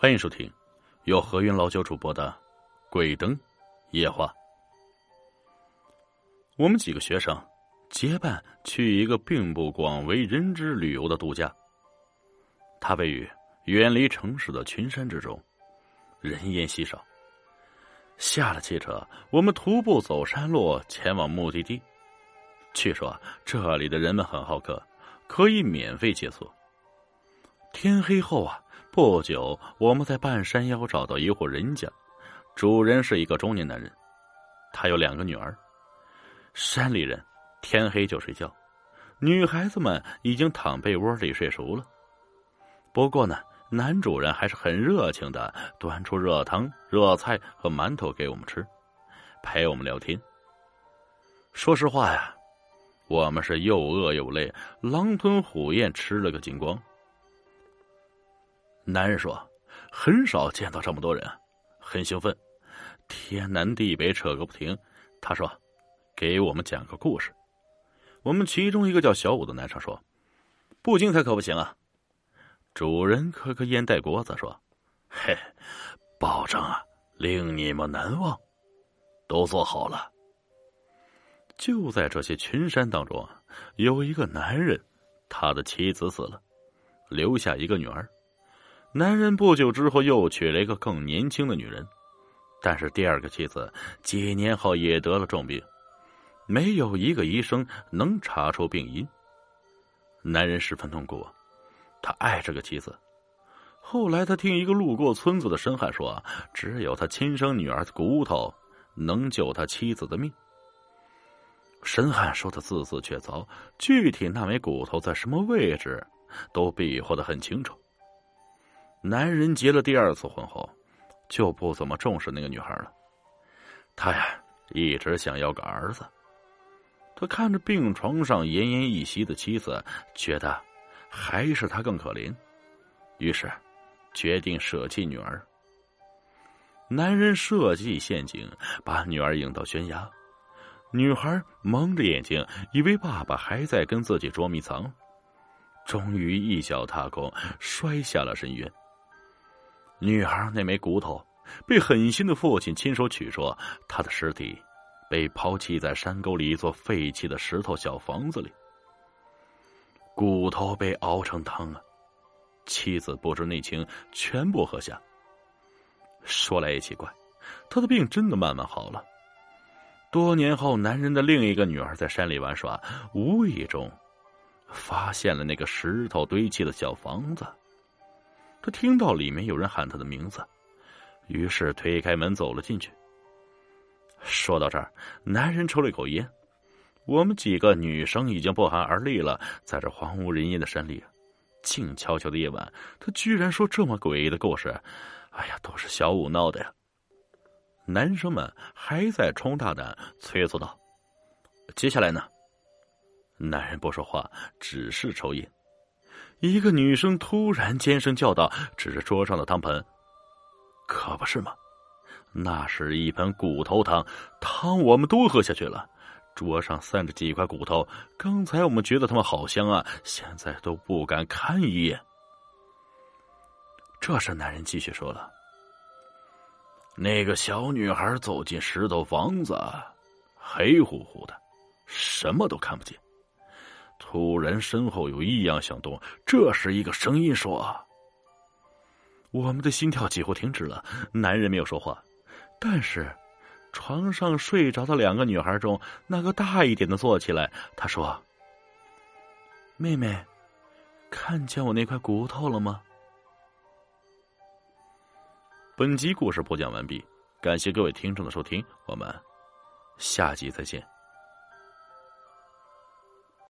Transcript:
欢迎收听由何云老九主播的《鬼灯夜话》。我们几个学生结伴去一个并不广为人知旅游的度假，它位于远离城市的群山之中，人烟稀少。下了汽车，我们徒步走山路前往目的地。据说这里的人们很好客，可以免费借宿。天黑后啊。不久，我们在半山腰找到一户人家，主人是一个中年男人，他有两个女儿。山里人天黑就睡觉，女孩子们已经躺被窝里睡熟了。不过呢，男主人还是很热情的，端出热汤、热菜和馒头给我们吃，陪我们聊天。说实话呀，我们是又饿又累，狼吞虎咽吃了个精光。男人说：“很少见到这么多人，很兴奋，天南地北扯个不停。”他说：“给我们讲个故事。”我们其中一个叫小五的男生说：“不精彩可不行啊！”主人磕磕烟袋锅子说：“嘿，保证啊，令你们难忘，都做好了。”就在这些群山当中啊，有一个男人，他的妻子死了，留下一个女儿。男人不久之后又娶了一个更年轻的女人，但是第二个妻子几年后也得了重病，没有一个医生能查出病因。男人十分痛苦，他爱这个妻子。后来他听一个路过村子的神汉说，只有他亲生女儿的骨头能救他妻子的命。神汉说的字字确凿，具体那枚骨头在什么位置，都比划的很清楚。男人结了第二次婚后，就不怎么重视那个女孩了。他呀，一直想要个儿子。他看着病床上奄奄一息的妻子，觉得还是他更可怜，于是决定舍弃女儿。男人设计陷阱，把女儿引到悬崖。女孩蒙着眼睛，以为爸爸还在跟自己捉迷藏，终于一脚踏空，摔下了深渊。女孩那枚骨头被狠心的父亲亲手取出，她的尸体被抛弃在山沟里一座废弃的石头小房子里。骨头被熬成汤啊！妻子不知内情，全部喝下。说来也奇怪，他的病真的慢慢好了。多年后，男人的另一个女儿在山里玩耍，无意中发现了那个石头堆砌的小房子。他听到里面有人喊他的名字，于是推开门走了进去。说到这儿，男人抽了一口烟。我们几个女生已经不寒而栗了，在这荒无人烟的山里，静悄悄的夜晚，他居然说这么诡异的故事。哎呀，都是小五闹的呀！男生们还在冲大胆，催促道：“接下来呢？”男人不说话，只是抽烟。一个女生突然尖声叫道，指着桌上的汤盆：“可不是吗？那是一盆骨头汤，汤我们都喝下去了。桌上散着几块骨头，刚才我们觉得它们好香啊，现在都不敢看一眼。”这时，男人继续说了：“那个小女孩走进石头房子，黑乎乎的，什么都看不见。”突然，身后有异样响动。这时，一个声音说：“我们的心跳几乎停止了。”男人没有说话，但是床上睡着的两个女孩中，那个大一点的坐起来。他说：“妹妹，看见我那块骨头了吗？”本集故事播讲完毕，感谢各位听众的收听，我们下集再见。